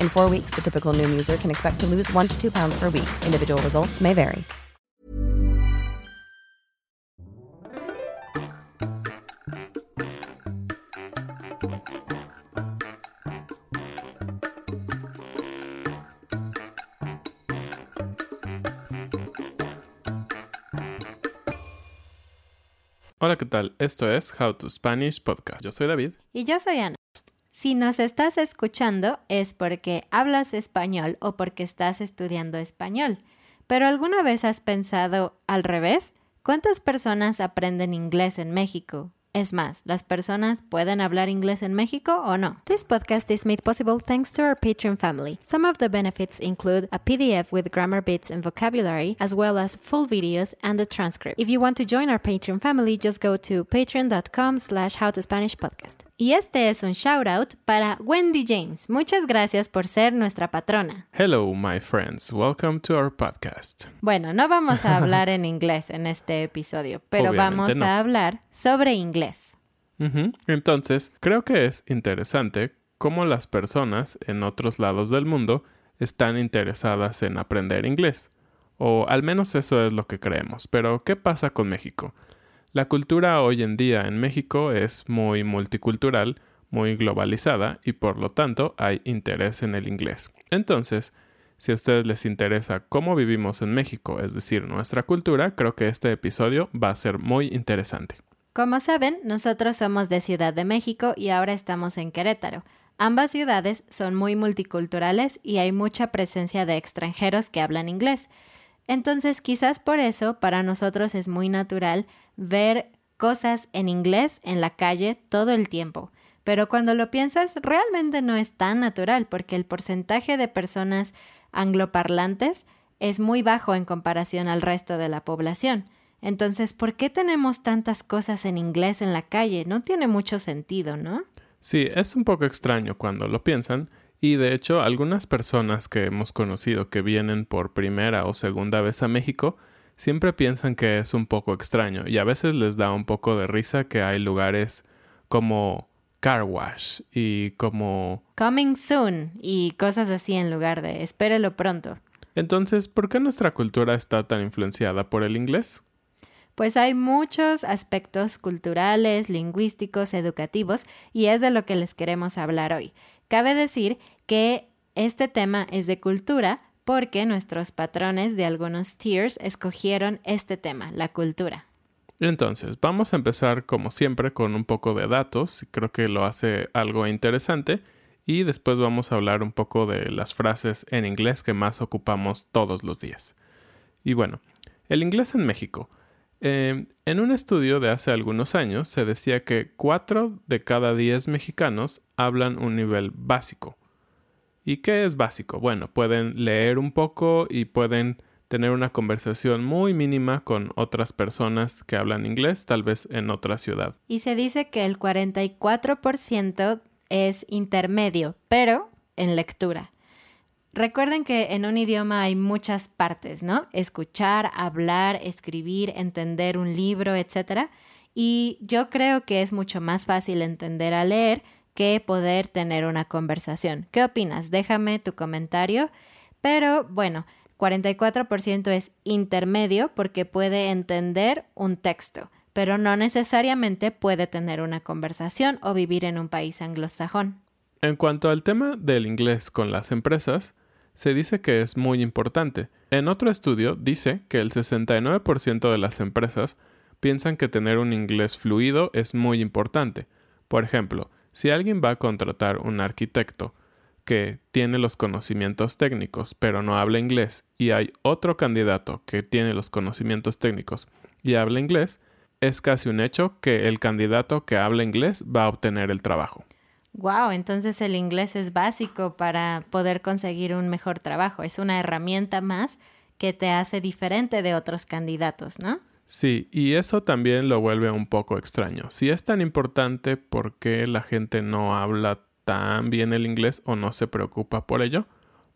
In four weeks, the typical Noom user can expect to lose one to two pounds per week. Individual results may vary. Hola, ¿qué tal? Esto es How to Spanish Podcast. Yo soy David. Y yo soy Ana. Si nos estás escuchando es porque hablas español o porque estás estudiando español. Pero ¿alguna vez has pensado al revés? ¿Cuántas personas aprenden inglés en México? Es más, ¿las personas pueden hablar inglés en México o no? This podcast is made possible thanks to our Patreon family. Some of the benefits include a PDF with grammar bits and vocabulary, as well as full videos and a transcript. If you want to join our Patreon family, just go to patreon.com slash howtospanishpodcast. Y este es un shout out para Wendy James. Muchas gracias por ser nuestra patrona. Hello, my friends. Welcome to our podcast. Bueno, no vamos a hablar en inglés en este episodio, pero Obviamente vamos no. a hablar sobre inglés. Entonces, creo que es interesante cómo las personas en otros lados del mundo están interesadas en aprender inglés. O al menos eso es lo que creemos. Pero, ¿qué pasa con México? La cultura hoy en día en México es muy multicultural, muy globalizada y por lo tanto hay interés en el inglés. Entonces, si a ustedes les interesa cómo vivimos en México, es decir, nuestra cultura, creo que este episodio va a ser muy interesante. Como saben, nosotros somos de Ciudad de México y ahora estamos en Querétaro. Ambas ciudades son muy multiculturales y hay mucha presencia de extranjeros que hablan inglés. Entonces, quizás por eso para nosotros es muy natural ver cosas en inglés en la calle todo el tiempo. Pero cuando lo piensas, realmente no es tan natural porque el porcentaje de personas angloparlantes es muy bajo en comparación al resto de la población. Entonces, ¿por qué tenemos tantas cosas en inglés en la calle? No tiene mucho sentido, ¿no? Sí, es un poco extraño cuando lo piensan, y de hecho algunas personas que hemos conocido que vienen por primera o segunda vez a México siempre piensan que es un poco extraño y a veces les da un poco de risa que hay lugares como car wash y como... Coming soon y cosas así en lugar de espérelo pronto. Entonces, ¿por qué nuestra cultura está tan influenciada por el inglés? Pues hay muchos aspectos culturales, lingüísticos, educativos y es de lo que les queremos hablar hoy. Cabe decir que este tema es de cultura porque nuestros patrones de algunos tiers escogieron este tema, la cultura. Entonces, vamos a empezar como siempre con un poco de datos, creo que lo hace algo interesante, y después vamos a hablar un poco de las frases en inglés que más ocupamos todos los días. Y bueno, el inglés en México. Eh, en un estudio de hace algunos años se decía que 4 de cada 10 mexicanos hablan un nivel básico. ¿Y qué es básico? Bueno, pueden leer un poco y pueden tener una conversación muy mínima con otras personas que hablan inglés, tal vez en otra ciudad. Y se dice que el 44% es intermedio, pero en lectura. Recuerden que en un idioma hay muchas partes, ¿no? Escuchar, hablar, escribir, entender un libro, etc. Y yo creo que es mucho más fácil entender a leer que poder tener una conversación. ¿Qué opinas? Déjame tu comentario. Pero bueno, 44% es intermedio porque puede entender un texto, pero no necesariamente puede tener una conversación o vivir en un país anglosajón. En cuanto al tema del inglés con las empresas, se dice que es muy importante. En otro estudio dice que el 69% de las empresas piensan que tener un inglés fluido es muy importante. Por ejemplo, si alguien va a contratar un arquitecto que tiene los conocimientos técnicos pero no habla inglés y hay otro candidato que tiene los conocimientos técnicos y habla inglés, es casi un hecho que el candidato que habla inglés va a obtener el trabajo. Wow, entonces el inglés es básico para poder conseguir un mejor trabajo. Es una herramienta más que te hace diferente de otros candidatos, ¿no? Sí, y eso también lo vuelve un poco extraño. Si es tan importante, ¿por qué la gente no habla tan bien el inglés o no se preocupa por ello?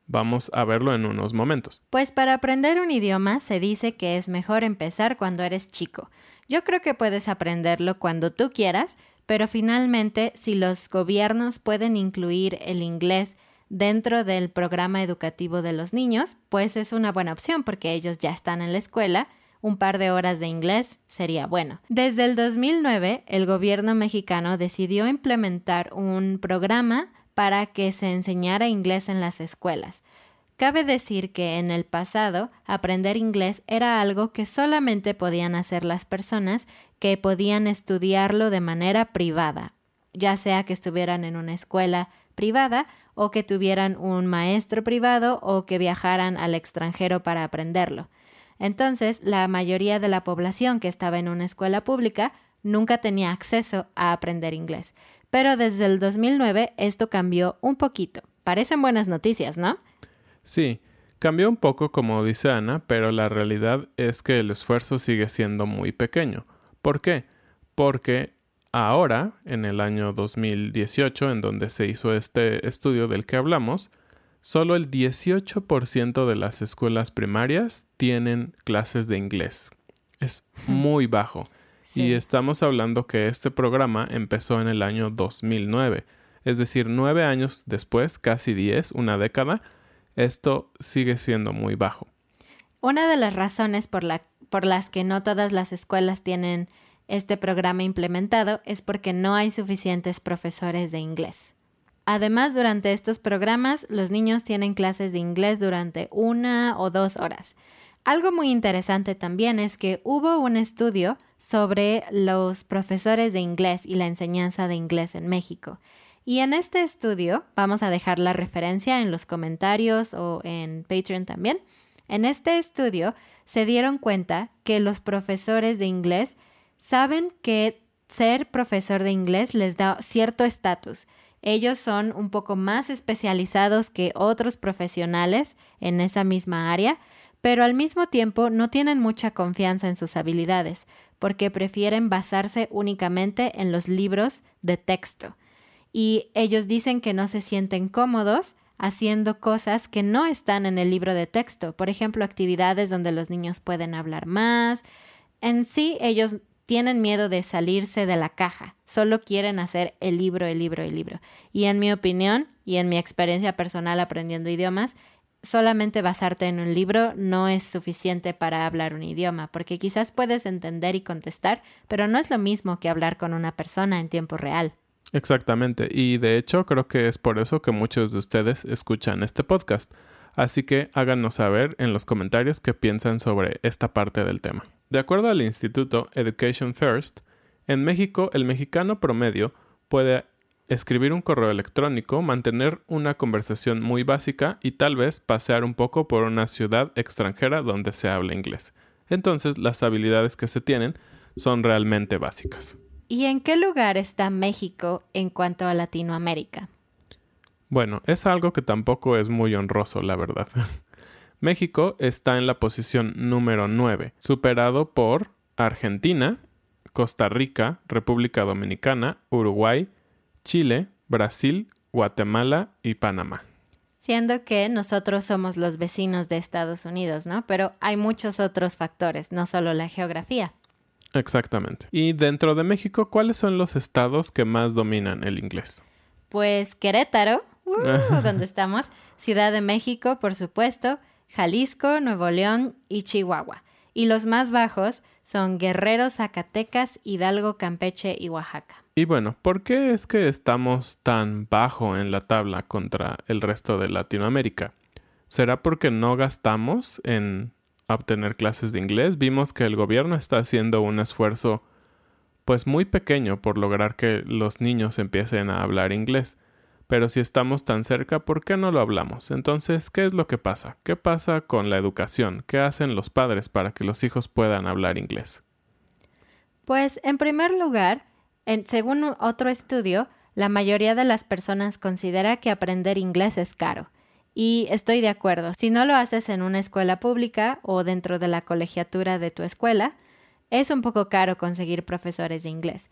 Vamos a verlo en unos momentos. Pues para aprender un idioma se dice que es mejor empezar cuando eres chico. Yo creo que puedes aprenderlo cuando tú quieras, pero finalmente, si los gobiernos pueden incluir el inglés dentro del programa educativo de los niños, pues es una buena opción porque ellos ya están en la escuela. Un par de horas de inglés sería bueno. Desde el 2009, el gobierno mexicano decidió implementar un programa para que se enseñara inglés en las escuelas. Cabe decir que en el pasado aprender inglés era algo que solamente podían hacer las personas que podían estudiarlo de manera privada, ya sea que estuvieran en una escuela privada o que tuvieran un maestro privado o que viajaran al extranjero para aprenderlo. Entonces, la mayoría de la población que estaba en una escuela pública nunca tenía acceso a aprender inglés. Pero desde el 2009 esto cambió un poquito. Parecen buenas noticias, ¿no? Sí, cambió un poco como dice Ana, pero la realidad es que el esfuerzo sigue siendo muy pequeño. ¿Por qué? Porque ahora, en el año 2018, en donde se hizo este estudio del que hablamos, solo el 18% de las escuelas primarias tienen clases de inglés. Es muy bajo. Y estamos hablando que este programa empezó en el año 2009. Es decir, nueve años después, casi diez, una década, esto sigue siendo muy bajo. Una de las razones por, la, por las que no todas las escuelas tienen este programa implementado es porque no hay suficientes profesores de inglés. Además, durante estos programas, los niños tienen clases de inglés durante una o dos horas. Algo muy interesante también es que hubo un estudio sobre los profesores de inglés y la enseñanza de inglés en México. Y en este estudio, vamos a dejar la referencia en los comentarios o en Patreon también. En este estudio se dieron cuenta que los profesores de inglés saben que ser profesor de inglés les da cierto estatus. Ellos son un poco más especializados que otros profesionales en esa misma área, pero al mismo tiempo no tienen mucha confianza en sus habilidades, porque prefieren basarse únicamente en los libros de texto y ellos dicen que no se sienten cómodos haciendo cosas que no están en el libro de texto, por ejemplo, actividades donde los niños pueden hablar más. En sí, ellos tienen miedo de salirse de la caja, solo quieren hacer el libro, el libro, el libro. Y en mi opinión y en mi experiencia personal aprendiendo idiomas, solamente basarte en un libro no es suficiente para hablar un idioma, porque quizás puedes entender y contestar, pero no es lo mismo que hablar con una persona en tiempo real. Exactamente, y de hecho creo que es por eso que muchos de ustedes escuchan este podcast. Así que háganos saber en los comentarios qué piensan sobre esta parte del tema. De acuerdo al Instituto Education First, en México el mexicano promedio puede escribir un correo electrónico, mantener una conversación muy básica y tal vez pasear un poco por una ciudad extranjera donde se habla inglés. Entonces las habilidades que se tienen son realmente básicas. ¿Y en qué lugar está México en cuanto a Latinoamérica? Bueno, es algo que tampoco es muy honroso, la verdad. México está en la posición número 9, superado por Argentina, Costa Rica, República Dominicana, Uruguay, Chile, Brasil, Guatemala y Panamá. Siendo que nosotros somos los vecinos de Estados Unidos, ¿no? Pero hay muchos otros factores, no solo la geografía. Exactamente. Y dentro de México, ¿cuáles son los estados que más dominan el inglés? Pues Querétaro, uh, donde estamos, Ciudad de México, por supuesto, Jalisco, Nuevo León y Chihuahua. Y los más bajos son Guerrero, Zacatecas, Hidalgo, Campeche y Oaxaca. Y bueno, ¿por qué es que estamos tan bajo en la tabla contra el resto de Latinoamérica? ¿Será porque no gastamos en obtener clases de inglés? Vimos que el gobierno está haciendo un esfuerzo pues muy pequeño por lograr que los niños empiecen a hablar inglés. Pero si estamos tan cerca, ¿por qué no lo hablamos? Entonces, ¿qué es lo que pasa? ¿Qué pasa con la educación? ¿Qué hacen los padres para que los hijos puedan hablar inglés? Pues, en primer lugar, según otro estudio, la mayoría de las personas considera que aprender inglés es caro. Y estoy de acuerdo, si no lo haces en una escuela pública o dentro de la colegiatura de tu escuela, es un poco caro conseguir profesores de inglés.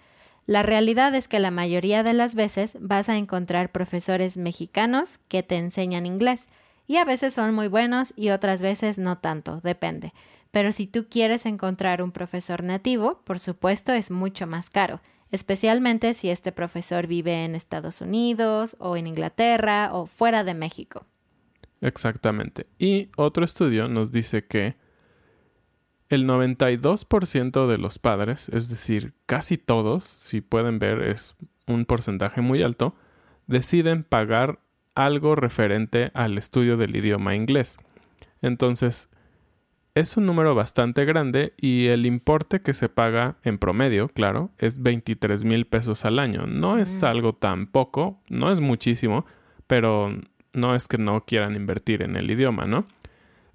La realidad es que la mayoría de las veces vas a encontrar profesores mexicanos que te enseñan inglés, y a veces son muy buenos y otras veces no tanto, depende. Pero si tú quieres encontrar un profesor nativo, por supuesto es mucho más caro, especialmente si este profesor vive en Estados Unidos o en Inglaterra o fuera de México. Exactamente. Y otro estudio nos dice que el 92% de los padres, es decir, casi todos, si pueden ver, es un porcentaje muy alto, deciden pagar algo referente al estudio del idioma inglés. Entonces, es un número bastante grande y el importe que se paga en promedio, claro, es 23 mil pesos al año. No es mm. algo tan poco, no es muchísimo, pero no es que no quieran invertir en el idioma, ¿no?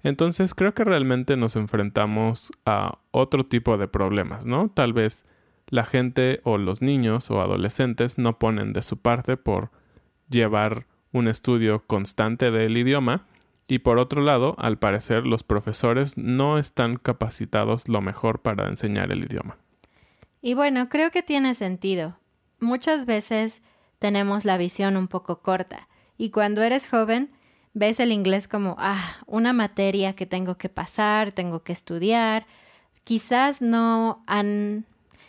Entonces creo que realmente nos enfrentamos a otro tipo de problemas, ¿no? Tal vez la gente o los niños o adolescentes no ponen de su parte por llevar un estudio constante del idioma y por otro lado, al parecer los profesores no están capacitados lo mejor para enseñar el idioma. Y bueno, creo que tiene sentido. Muchas veces tenemos la visión un poco corta y cuando eres joven ves el inglés como, ah, una materia que tengo que pasar, tengo que estudiar. Quizás no han,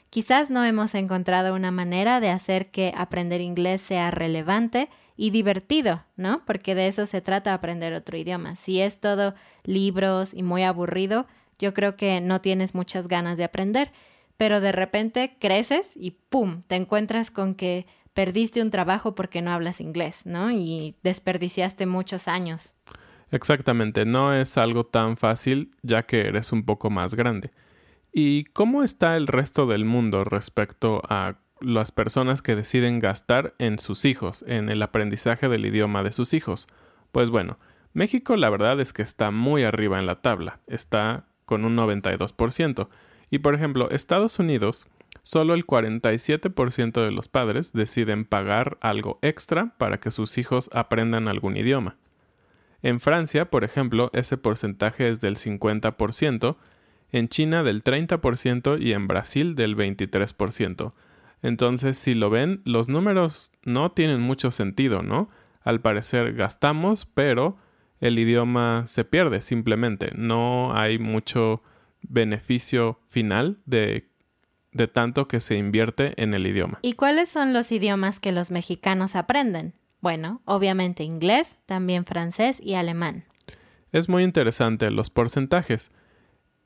quizás no hemos encontrado una manera de hacer que aprender inglés sea relevante y divertido, ¿no? Porque de eso se trata aprender otro idioma. Si es todo libros y muy aburrido, yo creo que no tienes muchas ganas de aprender. Pero de repente creces y ¡pum! te encuentras con que perdiste un trabajo porque no hablas inglés, ¿no? Y desperdiciaste muchos años. Exactamente, no es algo tan fácil ya que eres un poco más grande. ¿Y cómo está el resto del mundo respecto a las personas que deciden gastar en sus hijos, en el aprendizaje del idioma de sus hijos? Pues bueno, México la verdad es que está muy arriba en la tabla, está con un 92%. Y por ejemplo, Estados Unidos solo el 47% de los padres deciden pagar algo extra para que sus hijos aprendan algún idioma. En Francia, por ejemplo, ese porcentaje es del 50%, en China del 30% y en Brasil del 23%. Entonces, si lo ven, los números no tienen mucho sentido, ¿no? Al parecer gastamos, pero el idioma se pierde simplemente. No hay mucho beneficio final de de tanto que se invierte en el idioma. ¿Y cuáles son los idiomas que los mexicanos aprenden? Bueno, obviamente inglés, también francés y alemán. Es muy interesante los porcentajes.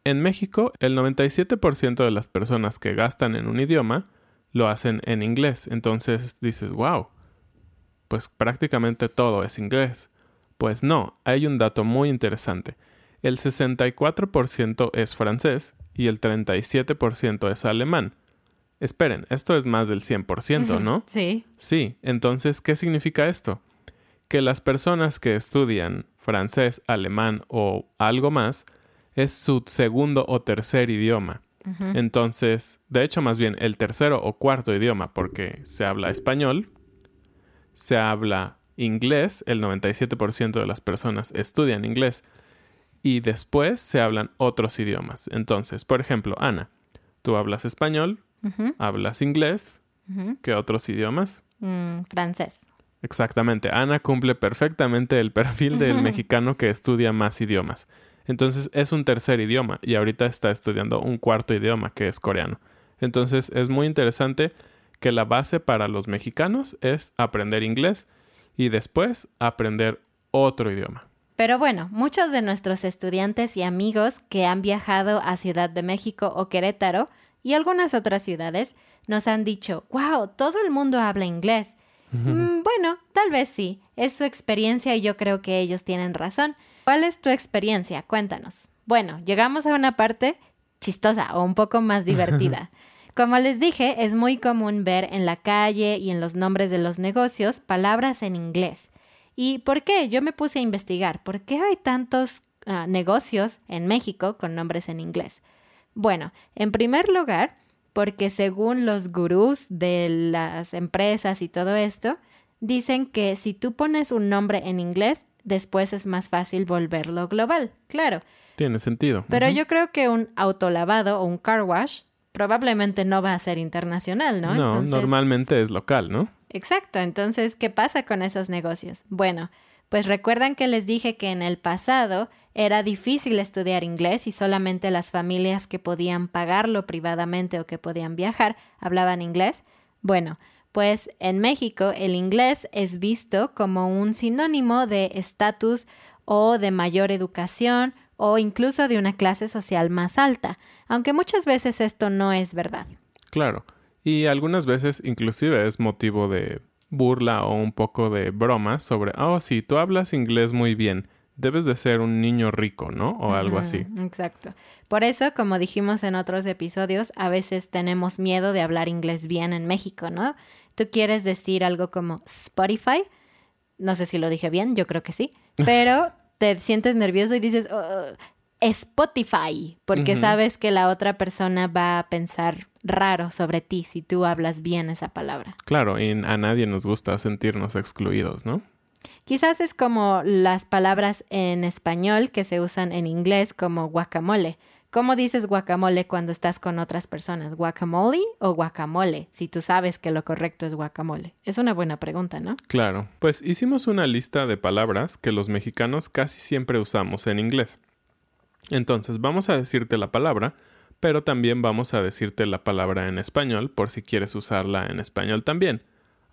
En México, el 97% de las personas que gastan en un idioma lo hacen en inglés. Entonces dices, wow, pues prácticamente todo es inglés. Pues no, hay un dato muy interesante. El 64% es francés y el 37% es alemán. Esperen, esto es más del 100%, ¿no? Sí. Sí, entonces, ¿qué significa esto? Que las personas que estudian francés, alemán o algo más es su segundo o tercer idioma. Entonces, de hecho, más bien el tercero o cuarto idioma, porque se habla español, se habla inglés, el 97% de las personas estudian inglés y después se hablan otros idiomas. Entonces, por ejemplo, Ana, tú hablas español, hablas inglés, ¿qué otros idiomas? Mm, francés. Exactamente, Ana cumple perfectamente el perfil del mexicano que estudia más idiomas. Entonces es un tercer idioma y ahorita está estudiando un cuarto idioma que es coreano. Entonces es muy interesante que la base para los mexicanos es aprender inglés y después aprender otro idioma. Pero bueno, muchos de nuestros estudiantes y amigos que han viajado a Ciudad de México o Querétaro y algunas otras ciudades nos han dicho, wow, todo el mundo habla inglés. Mm, bueno, tal vez sí, es su experiencia y yo creo que ellos tienen razón. ¿Cuál es tu experiencia? Cuéntanos. Bueno, llegamos a una parte chistosa o un poco más divertida. Como les dije, es muy común ver en la calle y en los nombres de los negocios palabras en inglés. ¿Y por qué? Yo me puse a investigar. ¿Por qué hay tantos ah, negocios en México con nombres en inglés? Bueno, en primer lugar, porque según los gurús de las empresas y todo esto, dicen que si tú pones un nombre en inglés, después es más fácil volverlo global. Claro. Tiene sentido. Pero yo creo que un autolavado o un car wash probablemente no va a ser internacional, ¿no? No, normalmente es local, ¿no? Exacto. Entonces, ¿qué pasa con esos negocios? Bueno, pues recuerdan que les dije que en el pasado era difícil estudiar inglés y solamente las familias que podían pagarlo privadamente o que podían viajar hablaban inglés. Bueno, pues en México el inglés es visto como un sinónimo de estatus o de mayor educación o incluso de una clase social más alta, aunque muchas veces esto no es verdad. Claro, y algunas veces inclusive es motivo de burla o un poco de broma sobre, oh, sí, tú hablas inglés muy bien, debes de ser un niño rico, ¿no? O algo así. Exacto. Por eso, como dijimos en otros episodios, a veces tenemos miedo de hablar inglés bien en México, ¿no? Tú quieres decir algo como Spotify, no sé si lo dije bien, yo creo que sí, pero te sientes nervioso y dices oh, Spotify, porque sabes que la otra persona va a pensar raro sobre ti si tú hablas bien esa palabra. Claro, y a nadie nos gusta sentirnos excluidos, ¿no? Quizás es como las palabras en español que se usan en inglés como guacamole. ¿Cómo dices guacamole cuando estás con otras personas? ¿Guacamole o guacamole? Si tú sabes que lo correcto es guacamole. Es una buena pregunta, ¿no? Claro. Pues hicimos una lista de palabras que los mexicanos casi siempre usamos en inglés. Entonces vamos a decirte la palabra, pero también vamos a decirte la palabra en español por si quieres usarla en español también.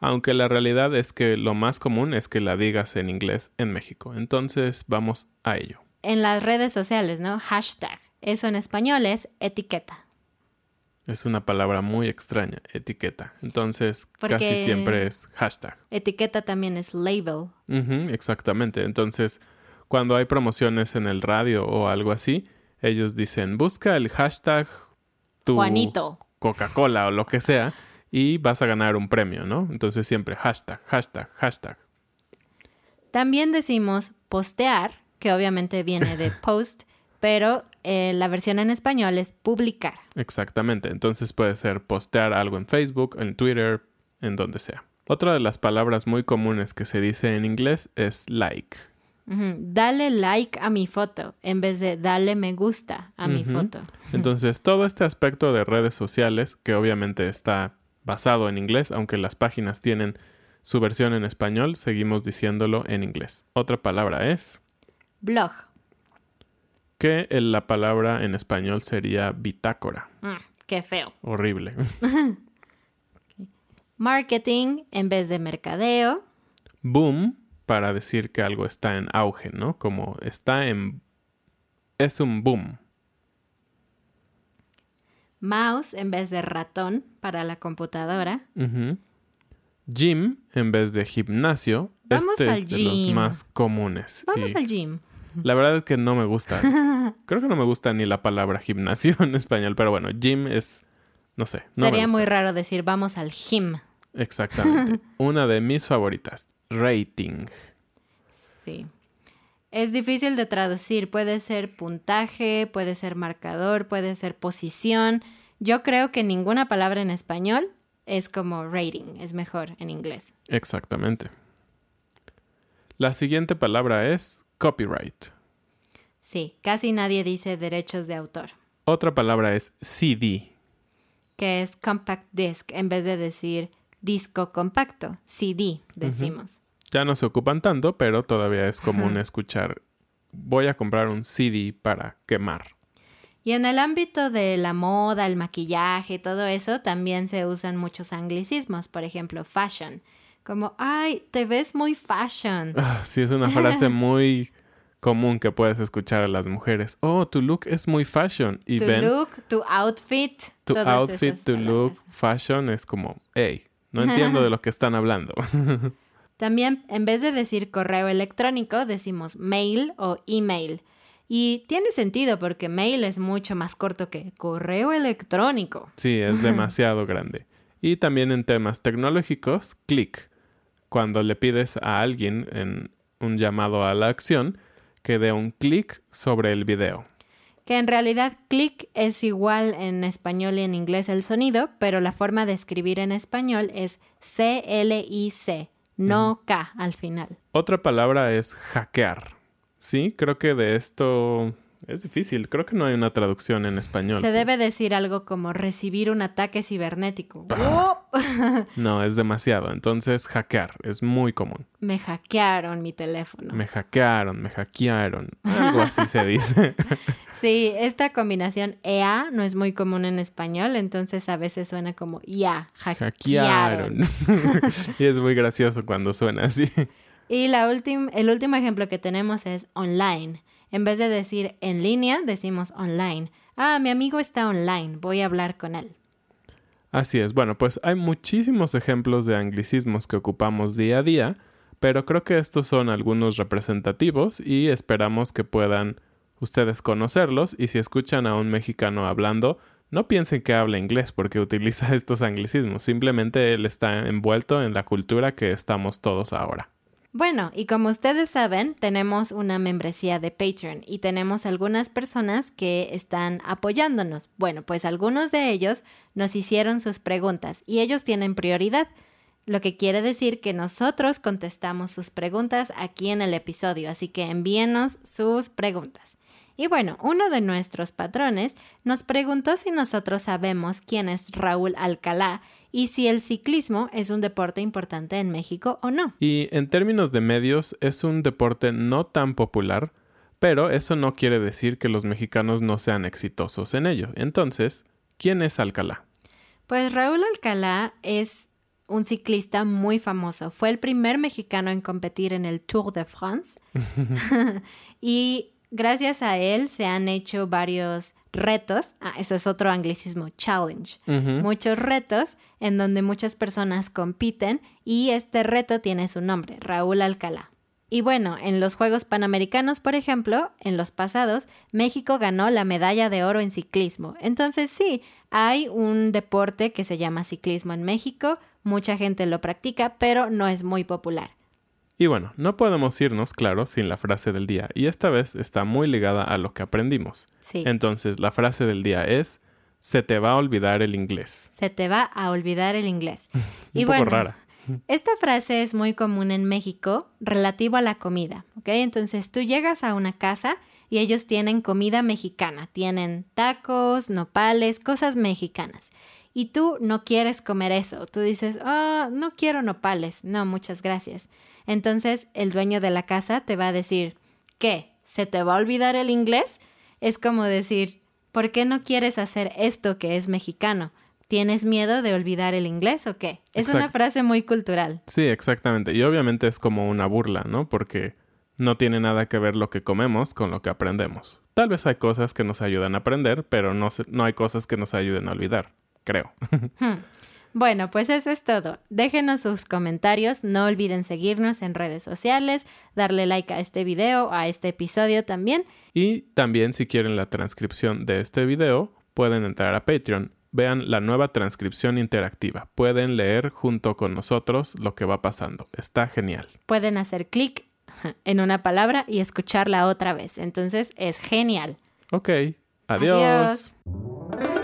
Aunque la realidad es que lo más común es que la digas en inglés en México. Entonces vamos a ello. En las redes sociales, ¿no? Hashtag. Eso en español es etiqueta. Es una palabra muy extraña, etiqueta. Entonces, casi siempre es hashtag. Etiqueta también es label. exactamente. Entonces, cuando hay promociones en el radio o algo así, ellos dicen, busca el hashtag tu. Coca-Cola o lo que sea y vas a ganar un premio, ¿no? Entonces siempre hashtag, hashtag, hashtag. También decimos postear, que obviamente viene de post, pero eh, la versión en español es publicar. Exactamente, entonces puede ser postear algo en Facebook, en Twitter, en donde sea. Otra de las palabras muy comunes que se dice en inglés es like. Dale like a mi foto en vez de dale me gusta a mi foto. Entonces, todo este aspecto de redes sociales, que obviamente está basado en inglés, aunque las páginas tienen su versión en español, seguimos diciéndolo en inglés. Otra palabra es blog que la palabra en español sería bitácora. Mm, qué feo. Horrible. Marketing en vez de mercadeo. Boom para decir que algo está en auge, ¿no? Como está en... es un boom. Mouse en vez de ratón para la computadora. Gym en vez de gimnasio. Vamos este al es de los gym. más comunes. Vamos al gym. La verdad es que no me gusta. Creo que no me gusta ni la palabra gimnasio en español, pero bueno, gym es, no sé. No Sería muy raro decir vamos al gym. Exactamente. Una de mis favoritas, rating. Sí. Es difícil de traducir. Puede ser puntaje, puede ser marcador, puede ser posición. Yo creo que ninguna palabra en español es como rating, es mejor en inglés. Exactamente. La siguiente palabra es copyright. Sí, casi nadie dice derechos de autor, Otra palabra es CD. que es compact disc en vez de decir disco compacto, CD, decimos. Ya no se ocupan tanto, pero todavía es común escuchar voy a comprar un CD para quemar. Y en el ámbito de la moda, el maquillaje, todo eso, también se usan muchos anglicismos, por ejemplo, fashion, como, ay, te ves muy fashion. Ah, sí, es una frase muy común que puedes escuchar a las mujeres. Oh, tu look es muy fashion. Y tu ven, look, tu outfit, tu outfit, tu look, fashion es como, hey, no entiendo de lo que están hablando. También, en vez de decir correo electrónico, decimos mail o email. Y tiene sentido porque mail es mucho más corto que correo electrónico. sí, es demasiado grande. Y también en temas tecnológicos, click. Cuando le pides a alguien en un llamado a la acción que dé un clic sobre el video. Que en realidad click es igual en español y en inglés el sonido, pero la forma de escribir en español es C-L-I-C, no K al final. Otra palabra es hackear. Sí, creo que de esto es difícil. Creo que no hay una traducción en español. Se debe decir algo como recibir un ataque cibernético. Ah. No, es demasiado. Entonces, hackear es muy común. Me hackearon mi teléfono. Me hackearon, me hackearon. Algo así se dice. Sí, esta combinación EA no es muy común en español, entonces a veces suena como ya, hackearon. Hackearon. y es muy gracioso cuando suena así. Y la el último ejemplo que tenemos es online. En vez de decir en línea, decimos online. Ah, mi amigo está online, voy a hablar con él. Así es. Bueno, pues hay muchísimos ejemplos de anglicismos que ocupamos día a día, pero creo que estos son algunos representativos y esperamos que puedan ustedes conocerlos y si escuchan a un mexicano hablando, no piensen que habla inglés porque utiliza estos anglicismos, simplemente él está envuelto en la cultura que estamos todos ahora. Bueno, y como ustedes saben, tenemos una membresía de Patreon y tenemos algunas personas que están apoyándonos. Bueno, pues algunos de ellos nos hicieron sus preguntas y ellos tienen prioridad, lo que quiere decir que nosotros contestamos sus preguntas aquí en el episodio, así que envíenos sus preguntas. Y bueno, uno de nuestros patrones nos preguntó si nosotros sabemos quién es Raúl Alcalá y si el ciclismo es un deporte importante en México o no. Y en términos de medios es un deporte no tan popular, pero eso no quiere decir que los mexicanos no sean exitosos en ello. Entonces, ¿quién es Alcalá? Pues Raúl Alcalá es un ciclista muy famoso. Fue el primer mexicano en competir en el Tour de France. y gracias a él se han hecho varios retos. Ah, eso es otro anglicismo, challenge. Muchos retos en donde muchas personas compiten y este reto tiene su nombre, Raúl Alcalá. Y bueno, en los Juegos Panamericanos, por ejemplo, en los pasados, México ganó la medalla de oro en ciclismo. Entonces sí, hay un deporte que se llama ciclismo en México, mucha gente lo practica, pero no es muy popular. Y bueno, no podemos irnos, claro, sin la frase del día, y esta vez está muy ligada a lo que aprendimos. Sí. Entonces, la frase del día es, se te va a olvidar el inglés. Se te va a olvidar el inglés. Un y poco bueno, rara. Esta frase es muy común en México relativo a la comida, ¿ok? Entonces tú llegas a una casa y ellos tienen comida mexicana, tienen tacos, nopales, cosas mexicanas. Y tú no quieres comer eso, tú dices, ah, no quiero nopales, no, muchas gracias. Entonces el dueño de la casa te va a decir, ¿qué? ¿Se te va a olvidar el inglés? Es como decir, ¿por qué no quieres hacer esto que es mexicano? ¿Tienes miedo de olvidar el inglés o qué? Es una frase muy cultural. Sí, exactamente. Y obviamente es como una burla, ¿no? Porque no tiene nada que ver lo que comemos con lo que aprendemos. Tal vez hay cosas que nos ayudan a aprender, pero no, no hay cosas que nos ayuden a olvidar, creo. Bueno, pues eso es todo. Déjenos sus comentarios, no olviden seguirnos en redes sociales, darle like a este video, a este episodio también. y también si quieren la transcripción de este video, pueden entrar a Patreon. Vean la nueva transcripción interactiva. Pueden leer junto con nosotros lo que va pasando. Está genial. Pueden hacer clic en una palabra y escucharla otra vez. Entonces es genial. Ok. Adiós. Adiós.